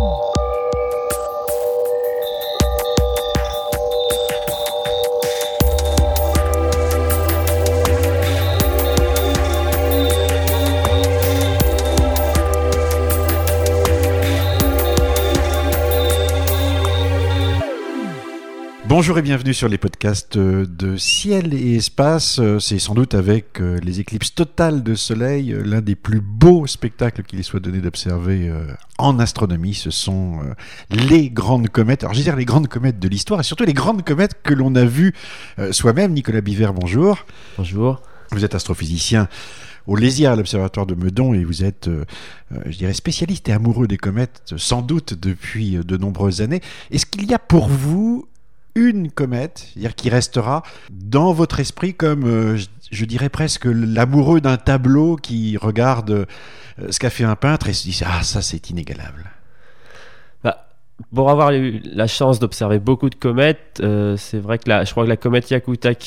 Oh. Bonjour et bienvenue sur les podcasts de Ciel et Espace. C'est sans doute avec euh, les éclipses totales de soleil euh, l'un des plus beaux spectacles qu'il soit donné d'observer euh, en astronomie. Ce sont les grandes comètes. Alors je veux dire les grandes comètes de l'histoire et surtout les grandes comètes que l'on a vues soi-même. Nicolas Biver, bonjour. Bonjour. Vous êtes astrophysicien au Lésia, à l'Observatoire de Meudon, et vous êtes, je dirais, spécialiste et amoureux des comètes, sans doute depuis de nombreuses années. Est-ce qu'il y a pour vous une comète, c'est-à-dire qui restera dans votre esprit comme, euh, je, dirais presque, l'amoureux d'un tableau qui regarde euh, ce qu'a fait un peintre et se dit Ah, ça c'est inégalable. Bah, pour avoir eu la chance d'observer beaucoup de comètes, euh, c'est vrai que la, je crois que la comète Yakutake,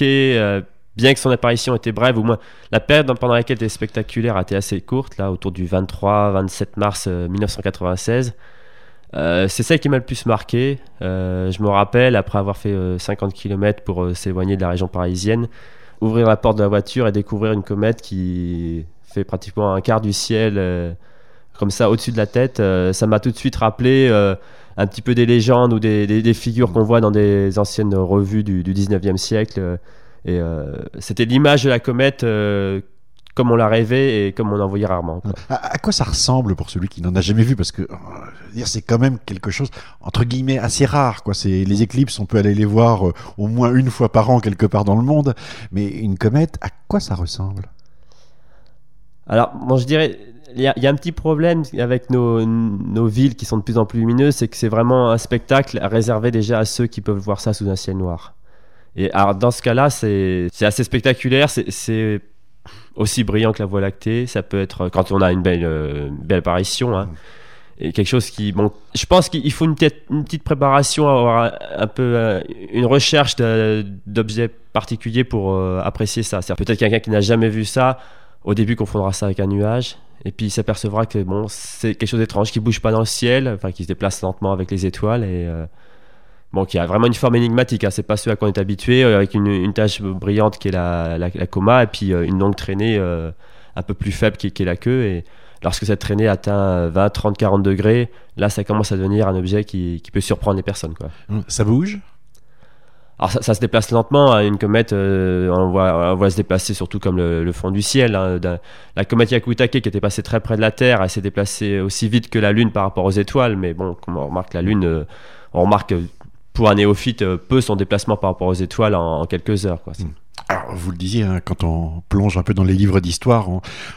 bien que son apparition était brève, ou moins la période pendant laquelle elle était spectaculaire a été assez courte, là, autour du 23-27 mars 1996. Euh, c'est celle qui m'a le plus marqué. Euh, je me rappelle, après avoir fait 50 euh, km pour s'éloigner de la région parisienne, ouvrir la porte de la voiture et découvrir une comète qui fait pratiquement un quart du ciel comme ça au-dessus de la tête. ça m'a tout de suite rappelé un petit peu des légendes ou des, figures qu'on voit dans des anciennes revues du, du 19e siècle. et c'était l'image de la comète comme on l'a rêvé et comme on en voyait rarement. À, quoi ça ressemble pour celui qui n'en a jamais vu? Parce que dire c'est quand même quelque chose entre guillemets assez rare. Quoi. C'est les éclipses, on peut aller les voir euh, au moins une fois par an quelque part dans le monde, mais une comète, à quoi ça ressemble? Alors, moi je dirais. Il y, a, un petit problème avec nos, nos, villes qui sont de plus en plus lumineuses, c'est que c'est vraiment un spectacle réservé déjà à ceux qui peuvent voir ça sous un ciel noir. Et alors dans ce cas-là, c'est assez spectaculaire. C'est aussi brillant que la Voie lactée. Ça peut être quand on a une belle, euh, belle apparition. Hein. Et quelque chose qui, bon, je pense qu'il faut une, petite préparation, avoir un, peu euh, une recherche d'objets particuliers pour euh, apprécier ça. C'est peut-être quelqu'un qui n'a jamais vu ça. Au début, confondra ça avec un nuage, et puis il s'apercevra que bon, c'est quelque chose d'étrange qui bouge pas dans le ciel, enfin qui se déplace lentement avec les étoiles et bon, qui a vraiment une forme énigmatique. Hein. C'est pas ce à quoi on est habitué, euh, avec une, une tache brillante qui est la, la, coma, et puis euh, une longue traînée euh, un peu plus faible qui, est la queue. Et lorsque cette traînée atteint 20, 30, 40 degrés, là, ça commence à devenir un objet qui, qui peut surprendre les personnes. Quoi. Hum, ça bouge alors ça, se déplace lentement, hein. une comète, on, voit, on voit se déplacer surtout comme le, fond du ciel. Hein. La comète Yakutake qui était passée très près de la Terre, elle s'est déplacée aussi vite que la Lune par rapport aux étoiles, mais bon, comme on remarque la Lune, on remarque pour un néophyte, euh, peu son déplacement par rapport aux étoiles en, quelques heures. Hmm. Alors, vous le disiez, hein, quand on plonge un peu dans les livres d'histoire,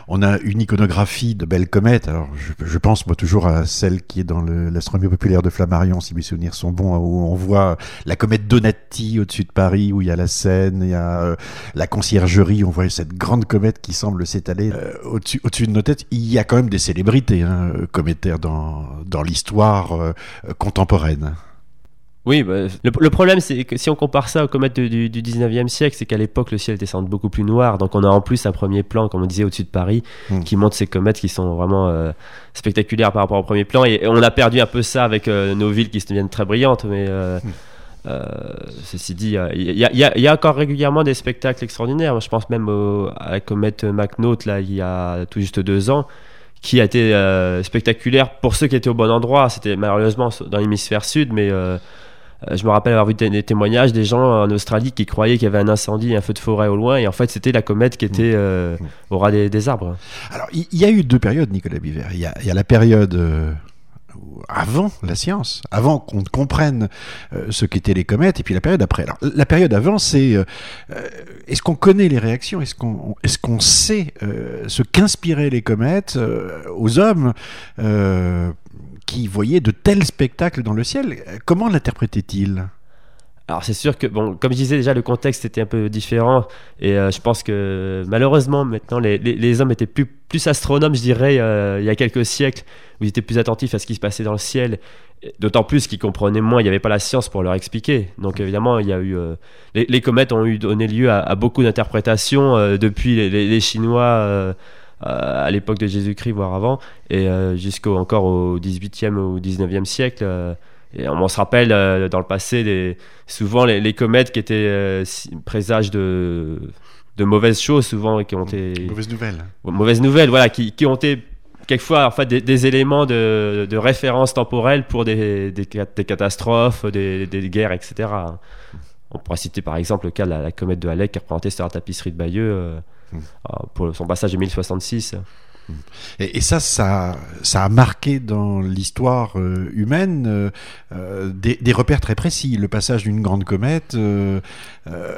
on, a une iconographie de belles comètes. Alors, je, pense moi toujours à celle qui est dans l'astronomie populaire de Flammarion, si mes souvenirs sont bons, où on voit la comète Donati au-dessus de Paris, où il y a la Seine, il y a euh, la conciergerie, on voit cette grande comète qui semble s'étaler euh, au-dessus au de nos têtes. Il y a quand même des célébrités hein, cométaires dans l'histoire contemporaine. Oui, bah, le, problème, c'est que si on compare ça aux comètes du, 19e siècle, c'est qu'à l'époque, le ciel était sans beaucoup plus noir. Donc, on a en plus un premier plan, comme on disait, au-dessus de Paris, hmm. qui montre ces comètes qui sont vraiment euh, spectaculaires par rapport au premier plan. Et, on a perdu un peu ça avec euh, nos villes qui se deviennent très brillantes. Mais euh, hmm. ceci dit, il y, a encore régulièrement des spectacles extraordinaires. Je pense même à la comète McNaught, là, il y a tout juste deux ans qui a été spectaculaire pour ceux qui étaient au bon endroit. C'était malheureusement dans l'hémisphère sud, mais je me rappelle avoir vu des, témoignages des gens en Australie qui croyaient qu'il y avait un incendie, un feu de forêt au loin, et en fait c'était la comète qui était euh, au ras des, arbres. Alors il y, a eu deux périodes, Nicolas Biver. Il y a, la période euh, avant la science, avant qu'on comprenne ce qu'étaient les comètes, et puis la période après. Alors, la période avant, c'est est-ce qu'on connaît les réactions? Est-ce qu'on est qu'on sait ce qu'inspiraient les comètes aux hommes qui voyait de tels spectacles dans le ciel. Comment l'interprétait-il alors c'est sûr que, bon, comme je disais déjà, le contexte était un peu différent et euh, je pense que malheureusement maintenant les, les, hommes étaient plus, plus astronomes, je dirais, euh, il y a quelques siècles, où ils étaient plus attentifs à ce qui se passait dans le ciel, d'autant plus qu'ils comprenaient moins, il n'y avait pas la science pour leur expliquer. Donc évidemment, il y a eu, euh, les, comètes ont eu donné lieu à, beaucoup d'interprétations depuis les, Chinois à l'époque de Jésus-Christ, voire avant, et jusqu'au encore au 18e ou 19e siècle. et on se rappelle dans le passé souvent les, comètes qui étaient présages de, de mauvaises choses, souvent, et qui ont été. Mauvaises nouvelles. Mauvaises nouvelles, voilà, qui, qui ont été quelquefois en fait, des, éléments de, de, référence temporelle pour des, des, des catastrophes, des, guerres, etc. On pourra citer par exemple le cas de la, comète de Halleck qui représentait sur la tapisserie de Bayeux euh, hmm. pour son passage de 1066. Et, ça, ça, ça a marqué dans l'histoire euh, humaine euh, euh, des, repères très précis. Le passage d'une grande comète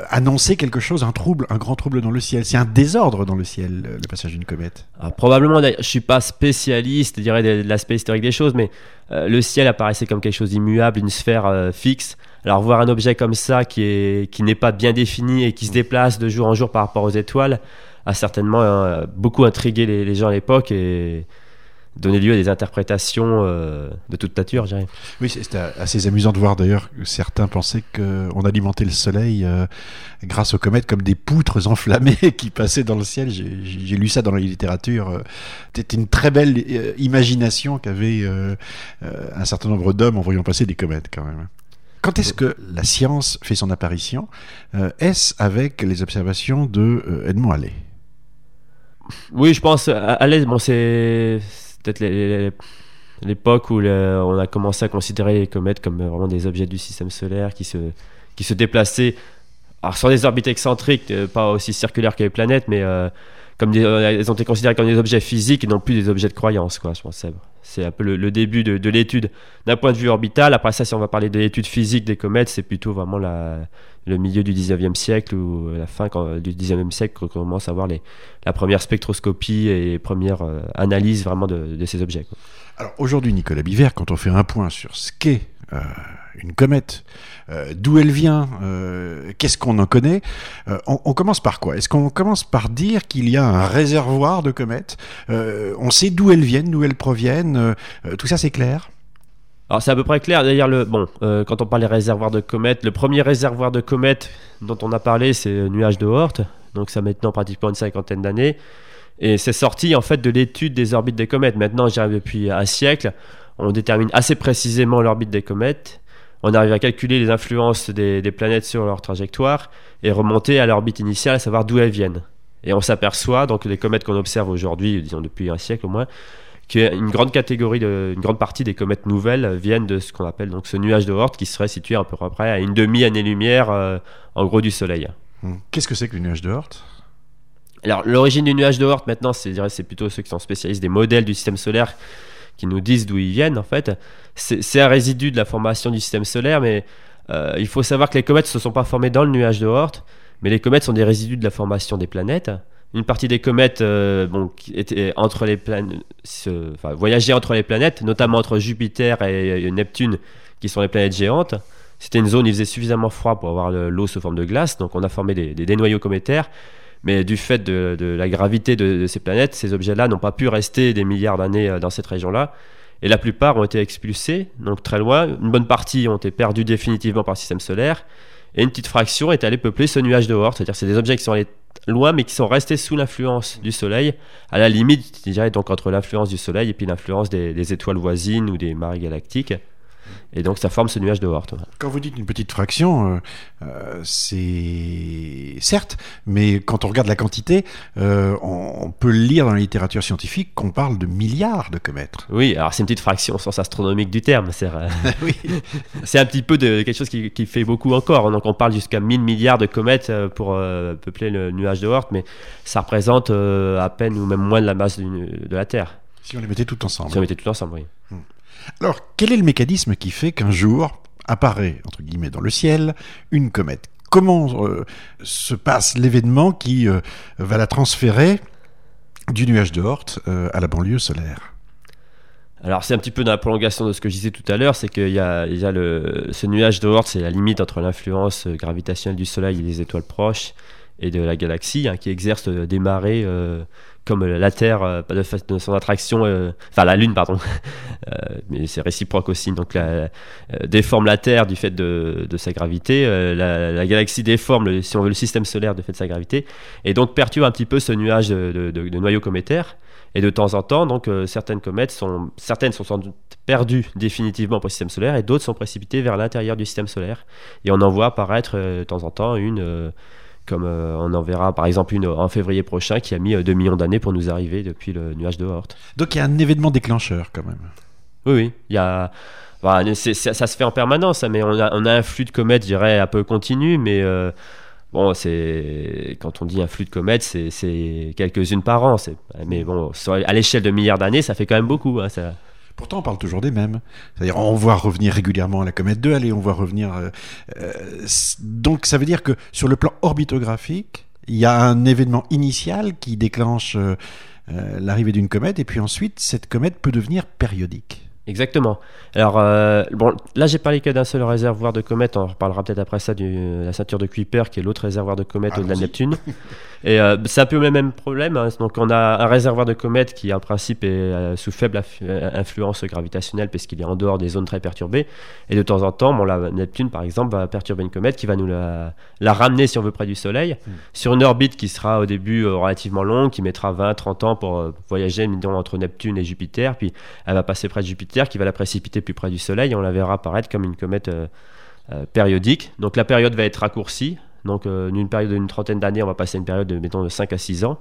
annonçait quelque chose, un trouble, un grand trouble dans le ciel. C'est un désordre dans le ciel, le passage d'une comète. Ah, probablement, je suis pas spécialiste, je dirais, de, l'aspect historique des choses, mais le ciel apparaissait comme quelque chose d'immuable, une sphère fixe. Alors voir un objet comme ça qui est qui n'est pas bien défini et qui se déplace de jour en jour par rapport aux étoiles, a certainement euh, beaucoup intrigué les, gens à l'époque et donné lieu à des interprétations euh, de toute nature. Oui, c'était assez amusant de voir d'ailleurs que certains pensaient qu'on alimentait le soleil euh, grâce aux comètes comme des poutres enflammées qui passaient dans le ciel. J'ai lu ça dans la littérature. C'était une très belle imagination qu'avait un certain nombre d'hommes en voyant passer des comètes quand même. Quand est-ce que la science fait son apparition Est-ce avec les observations de Edmond Halley? Oui, je pense à, l'aise. Bon, c'est peut-être l'époque où on a commencé à considérer les comètes comme vraiment des objets du système solaire qui se, qui se déplaçaient alors sur des orbites excentriques, euh, pas aussi circulaires que les planètes, mais euh, comme euh, elles ont été considérées comme des objets physiques et non plus des objets de croyance. Quoi, je pense c'est un peu le, début de, l'étude d'un point de vue orbital. Après ça, si on va parler de l'étude physique des comètes, c'est plutôt vraiment le milieu du 19e siècle ou la fin du 19e siècle qu'on commence à voir la première spectroscopie et les premières euh, analyses vraiment de, ces objets. Alors aujourd'hui, Nicolas Biver, quand on fait un point sur ce qu'est euh, une comète, euh, d'où elle vient, euh, qu'est-ce qu'on en connaît, euh, on, commence par quoi? Est-ce qu'on commence par dire qu'il y a un réservoir de comètes? On sait d'où elles viennent, d'où elles proviennent, tout ça c'est clair? Alors c'est à peu près clair. D'ailleurs, le bon, quand on parle des réservoirs de comètes, le premier réservoir de comètes dont on a parlé, c'est le nuage de Oort. Donc ça maintenant pratiquement une cinquantaine d'années. Et c'est sorti en fait de l'étude des orbites des comètes. Maintenant, j'arrive depuis un siècle, on détermine assez précisément l'orbite des comètes on arrive à calculer les influences des, planètes sur leur trajectoire et remonter à l'orbite initiale, à savoir d'où elles viennent. Et on s'aperçoit, donc les comètes qu'on observe aujourd'hui, disons depuis un siècle au moins, qu'une grande catégorie, de, une grande partie des comètes nouvelles viennent de ce qu'on appelle donc ce nuage de Oort qui serait situé à peu près à une demi-année-lumière euh, en gros du Soleil. Hmm. Qu'est-ce que c'est que le nuage de Oort alors l'origine du nuage de Oort maintenant, c'est plutôt ceux qui sont spécialistes des modèles du système solaire qui nous disent d'où ils viennent en fait. C'est un résidu de la formation du système solaire, mais euh, il faut savoir que les comètes ne se sont pas formées dans le nuage de Oort, mais les comètes sont des résidus de la formation des planètes. Une partie des comètes euh, entre les planètes, voyageaient entre les planètes, notamment entre Jupiter et, Neptune, qui sont les planètes géantes. C'était une zone où il faisait suffisamment froid pour avoir l'eau sous forme de glace, donc on a formé des, des noyaux cométaires. Mais du fait de, la gravité de, ces planètes, ces objets-là n'ont pas pu rester des milliards d'années euh, dans cette région-là. Et la plupart ont été expulsés, donc très loin. Une bonne partie ont été perdus définitivement par le système solaire. Et une petite fraction est allée peupler ce nuage de Oort. C'est-à-dire c'est des objets qui sont allés loin, mais qui sont restés sous l'influence du Soleil, à la limite, je dirais, donc entre l'influence du Soleil et puis l'influence des étoiles voisines ou des marées galactiques. Et donc ça forme ce nuage de Oort. Quand vous dites une petite fraction, euh, euh, c'est certes, mais quand on regarde la quantité, euh, on, peut lire dans la littérature scientifique qu'on parle de milliards de comètes. Oui, alors c'est une petite fraction au sens astronomique du terme. C'est un petit peu de quelque chose qui, qui, fait beaucoup encore. Donc on parle jusqu'à 1000 milliards de comètes pour peupler le nuage de Oort, mais ça représente à peine ou même moins de la masse de la Terre. Si on les mettait tout ensemble. Si on les mettait tout ensemble, oui. Hmm. Alors, quel est le mécanisme qui fait qu'un jour apparaît, entre guillemets, dans le ciel, une comète? Comment euh, se passe l'événement qui euh, va la transférer du nuage de euh, à la banlieue solaire? Alors c'est un petit peu dans la prolongation de ce que je disais tout à l'heure, c'est qu'il y a, le, ce nuage de c'est la limite entre l'influence gravitationnelle du Soleil et les étoiles proches et de la galaxie, hein, qui exerce des marées comme la Terre, de, de, son attraction, enfin la Lune, pardon, mais c'est réciproque aussi, donc déforme la Terre du fait de, sa gravité, la, la, galaxie déforme, si on veut, le système solaire du fait de sa gravité, et donc perturbe un petit peu ce nuage de, noyaux cométaires. Et de temps en temps, donc, euh, certaines comètes sont, certaines sont sans doute perdues définitivement pour le système solaire et d'autres sont précipitées vers l'intérieur du système solaire. Et on en voit apparaître euh, de temps en temps une, euh, comme on en verra par exemple une en février prochain qui a mis 2 millions d'années pour nous arriver depuis le nuage de Oort. Donc il y a un événement déclencheur quand même. Oui, oui. Il y a. Bah, ça, se fait en permanence, hein, mais on a, on a un flux de comètes, je dirais, un peu continu, mais Bon, c'est quand on dit un flux de comètes, c'est quelques-unes par an. Mais bon, à l'échelle de milliards d'années, ça fait quand même beaucoup. Hein, ça... Pourtant, on parle toujours des mêmes. C'est-à-dire, on voit revenir régulièrement la comète 2, allez, on voit revenir. Euh, euh, donc, ça veut dire que sur le plan orbitographique, il y a un événement initial qui déclenche euh, l'arrivée d'une comète, et puis ensuite, cette comète peut devenir périodique. Exactement. Alors, euh, bon, là, j'ai parlé que d'un seul réservoir de comètes. On reparlera peut-être après ça de la ceinture de Kuiper, qui est l'autre réservoir de comètes au-delà de Neptune. Et euh, c'est un peu le même problème. Hein. Donc, on a un réservoir de comètes qui, en principe, est euh, sous faible influence gravitationnelle, puisqu'il est en dehors des zones très perturbées. Et de temps en temps, bon, la Neptune, par exemple, va perturber une comète qui va nous la, ramener, si on veut, près du Soleil, hmm. sur une orbite qui sera au début relativement longue, qui mettra 20-30 ans pour voyager entre Neptune et Jupiter. Puis, elle va passer près de Jupiter qui va la précipiter plus près du Soleil. on la verra apparaître comme une comète euh, euh, périodique. Donc la période va être raccourcie. Donc euh, d'une période d'une trentaine d'années, on va passer à une période de, mettons, de 5 à 6 ans.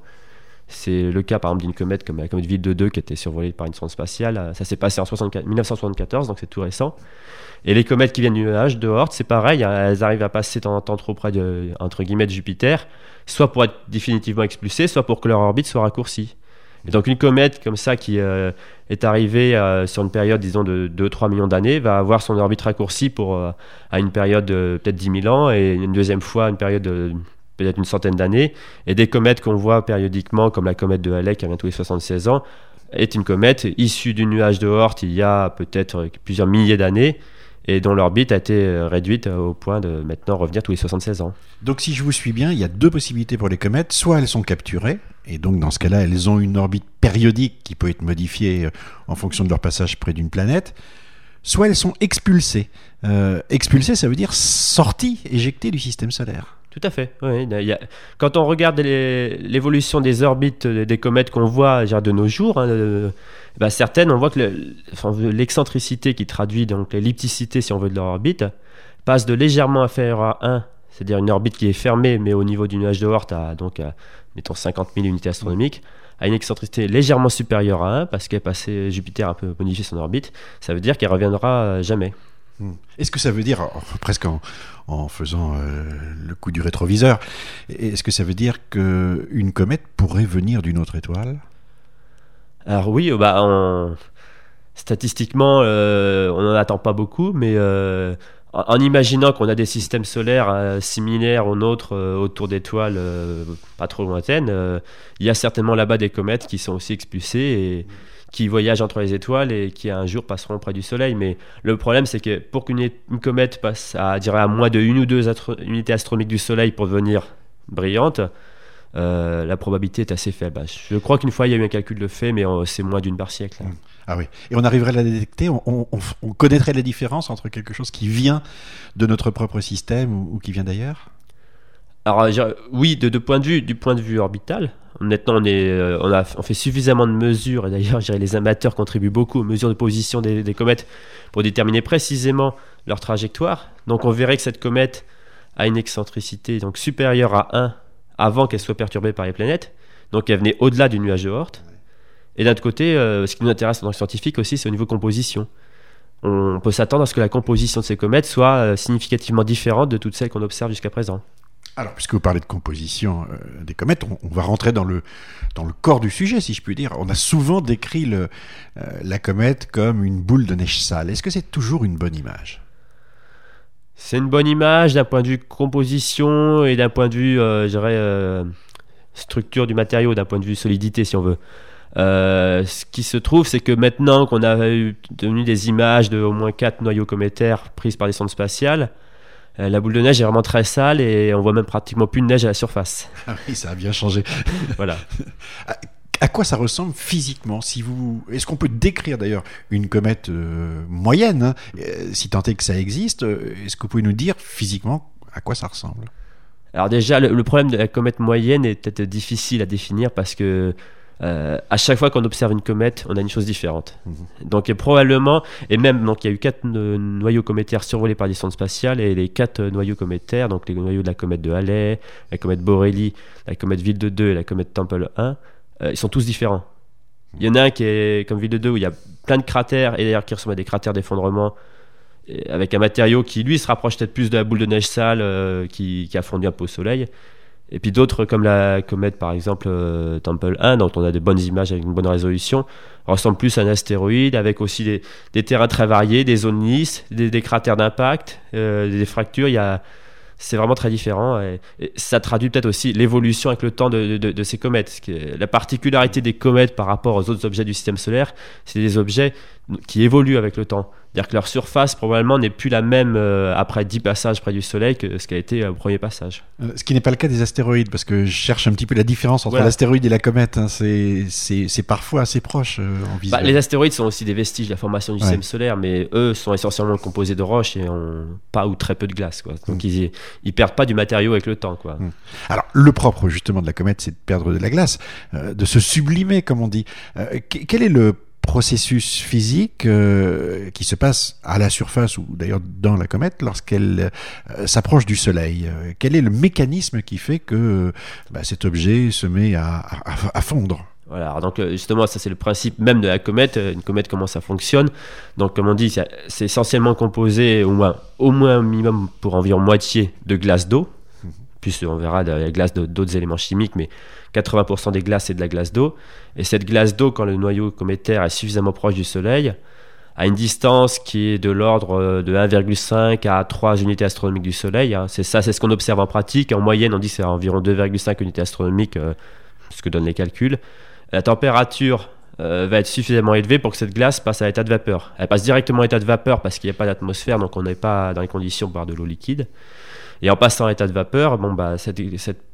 C'est le cas par exemple d'une comète comme la comète Ville de 2 qui était survolée par une sonde spatiale. Ça s'est passé en 1974, donc c'est tout récent. Et les comètes qui viennent du nuage de Oort, c'est pareil, hein, elles arrivent à passer de en temps trop près de, entre guillemets, de Jupiter, soit pour être définitivement expulsées, soit pour que leur orbite soit raccourcie. Et donc une comète comme ça qui euh, est arrivée euh, sur une période, disons, de 2-3 millions d'années, va avoir son orbite raccourcie pour, euh, à une période de peut-être 10 000 ans, et une deuxième fois une période de peut-être une centaine d'années. Et des comètes qu'on voit périodiquement, comme la comète de Halley qui a tous les 76 ans, est une comète issue du nuage de Oort il y a peut-être plusieurs milliers d'années et dont l'orbite a été euh, réduite au point de maintenant revenir tous les 76 ans. Donc si je vous suis bien, il y a deux possibilités pour les comètes. Soit elles sont capturées, et donc dans ce cas-là, elles ont une orbite périodique qui peut être modifiée euh, en fonction de leur passage près d'une planète, soit elles sont expulsées. Euh, expulsées, ça veut dire sorties, éjectées du système solaire. Tout à fait. Oui. Quand on regarde l'évolution des orbites des comètes qu'on voit de nos jours, hein, bah, certaines, on voit que l'excentricité qui traduit donc l'ellipticité, si on veut, de leur orbite, passe de légèrement inférieure à 1, c'est-à-dire une orbite qui est fermée, mais au niveau du nuage de Oort, à, donc, mettons 50 000 unités astronomiques, à une excentricité légèrement supérieure à 1, parce qu'elle passé Jupiter un peu modifié son orbite, ça veut dire qu'elle reviendra jamais. Hmm. Est-ce que ça veut dire, presque en, faisant euh, le coup du rétroviseur, est-ce que ça veut dire qu'une comète pourrait venir d'une autre étoile? Alors oui, euh, bah, statistiquement, euh, on n'en attend pas beaucoup, mais euh, en, imaginant qu'on a des systèmes solaires similaires aux nôtres autour d'étoiles pas trop lointaines, il y a certainement là-bas des comètes qui sont aussi expulsées qui voyagent entre les étoiles et qui un jour passeront près du Soleil. Mais le problème, c'est que pour qu'une comète passe à, dirais, à moins de une ou deux unités astronomiques du Soleil pour devenir brillante, euh, la probabilité est assez faible. Je crois qu'une fois il y a eu un calcul de fait, mais c'est moins d'une par siècle. Mmh. Ah oui. Et on arriverait à la détecter, on, connaîtrait la différence entre quelque chose qui vient de notre propre système ou, qui vient d'ailleurs? Alors oui, de, point de vue, du point de vue orbital. Maintenant, euh, on, fait suffisamment de mesures, et d'ailleurs, les amateurs contribuent beaucoup aux mesures de position des, comètes pour déterminer précisément leur trajectoire. Donc on verrait que cette comète a une excentricité donc supérieure à 1 avant qu'elle soit perturbée par les planètes. Donc elle venait au-delà du nuage de Oort. Et d'un autre côté, euh, ce qui nous intéresse en tant que scientifique aussi, c'est au niveau composition. On peut s'attendre à ce que la composition de ces comètes soit euh, significativement différente de toutes celles qu'on observe jusqu'à présent. Alors, puisque vous parlez de composition euh, des comètes, on, va rentrer dans le, dans le corps du sujet, si je puis dire. On a souvent décrit le, la comète comme une boule de neige sale. Est-ce que c'est toujours une bonne image? C'est une bonne image d'un point de vue composition et d'un point de vue, euh, je dirais, euh, structure du matériau, d'un point de vue solidité, si on veut. Euh, ce qui se trouve, c'est que maintenant qu'on a eu des images de au moins 4 noyaux cométaires prises par des sondes spatiales, la boule de neige est vraiment très sale et on voit même pratiquement plus de neige à la surface. Ah oui, ça a bien changé. voilà. À quoi ça ressemble physiquement si vous est-ce qu'on peut décrire d'ailleurs une comète euh, moyenne hein, euh, si tant est que ça existe est-ce que vous pouvez nous dire physiquement à quoi ça ressemble? Alors déjà le, problème de la comète moyenne est peut-être difficile à définir parce que euh, à chaque fois qu'on observe une comète, on a une chose différente. Mhm. Donc probablement, et même donc il y a eu quatre noyaux cométaires survolés par des sondes spatiales et les quatre noyaux cométaires, donc les noyaux de la comète de Halley, la comète Borelli, la comète Ville de 2 et la comète Temple 1, euh, ils sont tous différents. Il y en a un qui est comme Ville de 2 où il y a plein de cratères et d'ailleurs qui ressemble à des cratères d'effondrement avec un matériau qui lui se rapproche peut-être plus de la boule de neige sale euh, qui, a fondu un peu au soleil. Et puis d'autres comme la comète par exemple euh, Temple 1 dont on a de bonnes images avec une bonne résolution ressemble plus à un astéroïde avec aussi des, terrains très variés, des zones lisses, des, cratères d'impact, des fractures. Il y a c'est vraiment très différent. Et, ça traduit peut-être aussi l'évolution avec le temps de, ces comètes. La particularité des comètes par rapport aux autres objets du système solaire, c'est des objets qui évoluent avec le temps. C'est-à-dire que leur surface probablement n'est plus la même euh, après 10 passages près du Soleil que ce qui a été au premier passage. Euh, ce qui n'est pas le cas des astéroïdes, parce que je cherche un petit peu la différence entre l'astéroïde et la comète. Hein. C'est parfois assez proche euh, en visuel. Bah, les astéroïdes sont aussi des vestiges de la formation du système solaire, mais eux sont essentiellement composés de roches et ont pas ou très peu de glace. Quoi. Donc mm. ils, ils perdent pas du matériau avec le temps. Quoi. Mm. Alors le propre justement de la comète, c'est de perdre de la glace, de se sublimer comme on dit. quel est le processus physique euh, qui se passe à la surface ou d'ailleurs dans la comète lorsqu'elle euh, s'approche du Soleil. Euh, quel est le mécanisme qui fait que bah, cet objet se met à, fondre? Voilà, donc justement, ça c'est le principe même de la comète. Une comète, comment ça fonctionne? Donc, comme on dit, c'est essentiellement composé au moins, au moins minimum pour environ moitié de glace d'eau. Puis on verra de la glace d'autres éléments chimiques, mais 80% des glaces, c'est de la glace d'eau. Et cette glace d'eau, quand le noyau cométaire est suffisamment proche du Soleil, à une distance qui est de l'ordre euh, de 1,5 à 3 unités astronomiques du Soleil. Hein. C'est ça, c'est ce qu'on observe en pratique. En moyenne, on dit c'est environ 2,5 unités astronomiques, euh, ce que donnent les calculs. La température euh, va être suffisamment élevée pour que cette glace passe à l'état de vapeur. Elle passe directement à l'état de vapeur parce qu'il n'y a pas d'atmosphère, donc on n'est pas dans les conditions pour avoir de l'eau liquide. Et en passant à l'état de vapeur, bon, bah, cette,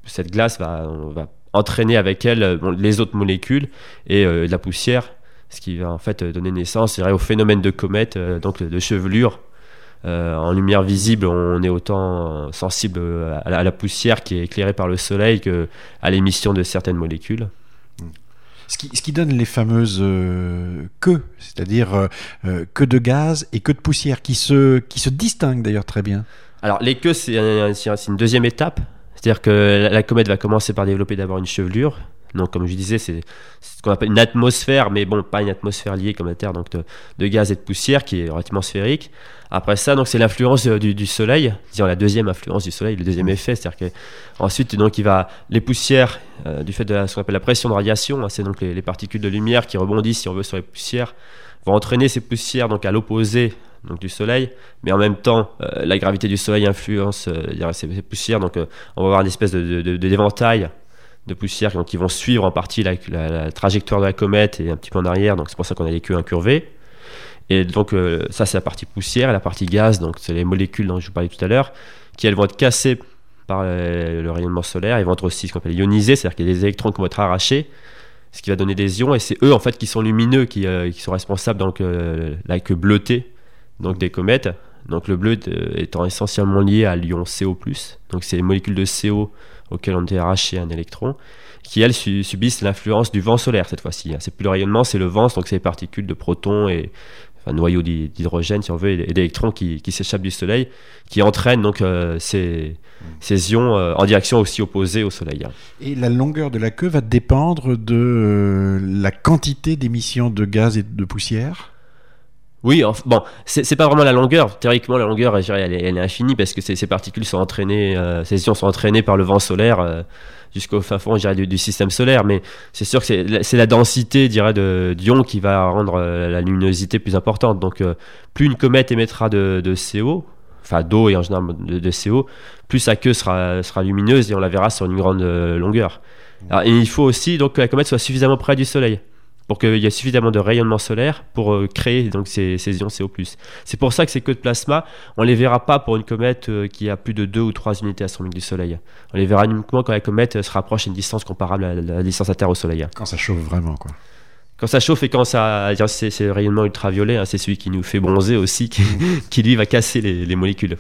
cette, glace va, entraîner avec elle euh, les autres molécules et euh, la poussière, ce qui va en fait donner naissance au phénomène de comète, euh, donc de chevelure. en lumière visible, on est autant sensible à la, poussière qui est éclairée par le soleil que à l'émission de certaines molécules. Ce qui, donne les fameuses queues, c'est-à-dire queues de gaz et queues de poussière, qui se, qui se distinguent d'ailleurs très bien. Alors les queues, c'est une deuxième étape. C'est-à-dire que la, comète va commencer par développer d'abord une chevelure. Donc, comme je disais, c'est ce qu'on appelle une atmosphère, mais bon, pas une atmosphère liée comme la Terre, donc de, gaz et de poussière qui est relativement sphérique. Après ça, donc c'est l'influence du, Soleil, disons la deuxième influence du Soleil, le deuxième mmh. effet, c'est-à-dire que ensuite, donc il va les poussières euh, du fait de ce qu'on appelle la pression de radiation, hein, c'est donc les, les, particules de lumière qui rebondissent, si on veut, sur les poussières, vont entraîner ces poussières donc à l'opposé donc du Soleil, mais en même temps, euh, la gravité du Soleil influence euh, ces, poussières, donc euh, on va avoir une espèce de, d'éventail de, poussières qui vont suivre en partie la, trajectoire de la comète et un petit peu en arrière, donc c'est pour ça qu'on a les queues incurvées. Et donc ça c'est la partie poussière, et la partie gaz, donc c'est les molécules dont je vous parlais tout à l'heure, qui elles vont être cassées par le, rayonnement solaire, ils vont être aussi ce qu'on appelle ionisés, c'est-à-dire qu'il y a des électrons qui vont être arrachés, ce qui va donner des ions, et c'est eux en fait qui sont lumineux, qui, qui sont responsables donc la queue bleutée donc des comètes. Donc le bleu étant essentiellement lié à l'ion CO+, donc c'est les molécules de CO auxquelles on est arraché un électron, qui elles subissent l'influence du vent solaire cette fois-ci. Hein. C'est plus le rayonnement, c'est le vent, donc c'est les particules de protons et enfin, noyaux d'hydrogène si on veut, et d'électrons qui, s'échappent du Soleil, qui entraînent donc euh, ces, ces, ions euh, en direction aussi opposée au Soleil. Hein. Et la longueur de la queue va dépendre de euh, la quantité d'émissions de gaz et de poussière? Oui, bon, c'est pas vraiment la longueur. Théoriquement, la longueur, elle, est, infinie parce que ces, particules sont entraînées, euh, ces ions sont entraînés par le vent solaire euh, jusqu'au fin fond, du, du, système solaire. Mais c'est sûr que c'est la densité, dirais, d'ions qui va rendre euh, la luminosité plus importante. Donc, plus une comète émettra de, CO, enfin d'eau et en général de, CO, plus sa queue sera, lumineuse et on la verra sur une grande longueur. et il faut aussi donc que la comète soit suffisamment près du Soleil. Pour qu'il y ait suffisamment de rayonnement solaire pour euh, créer donc ces, ces, ions CO+. C'est pour ça que ces queues de plasma, on les verra pas pour une comète euh, qui a plus de 2 ou 3 unités astronomiques du Soleil. On les verra uniquement quand la comète euh, se rapproche à une distance comparable à la distance à Terre au Soleil. Quand ça chauffe vraiment, quoi. Quand ça chauffe et quand ça, c'est le rayonnement ultraviolet, hein, c'est celui qui nous fait bronzer aussi, qui, qui lui va casser les, les molécules.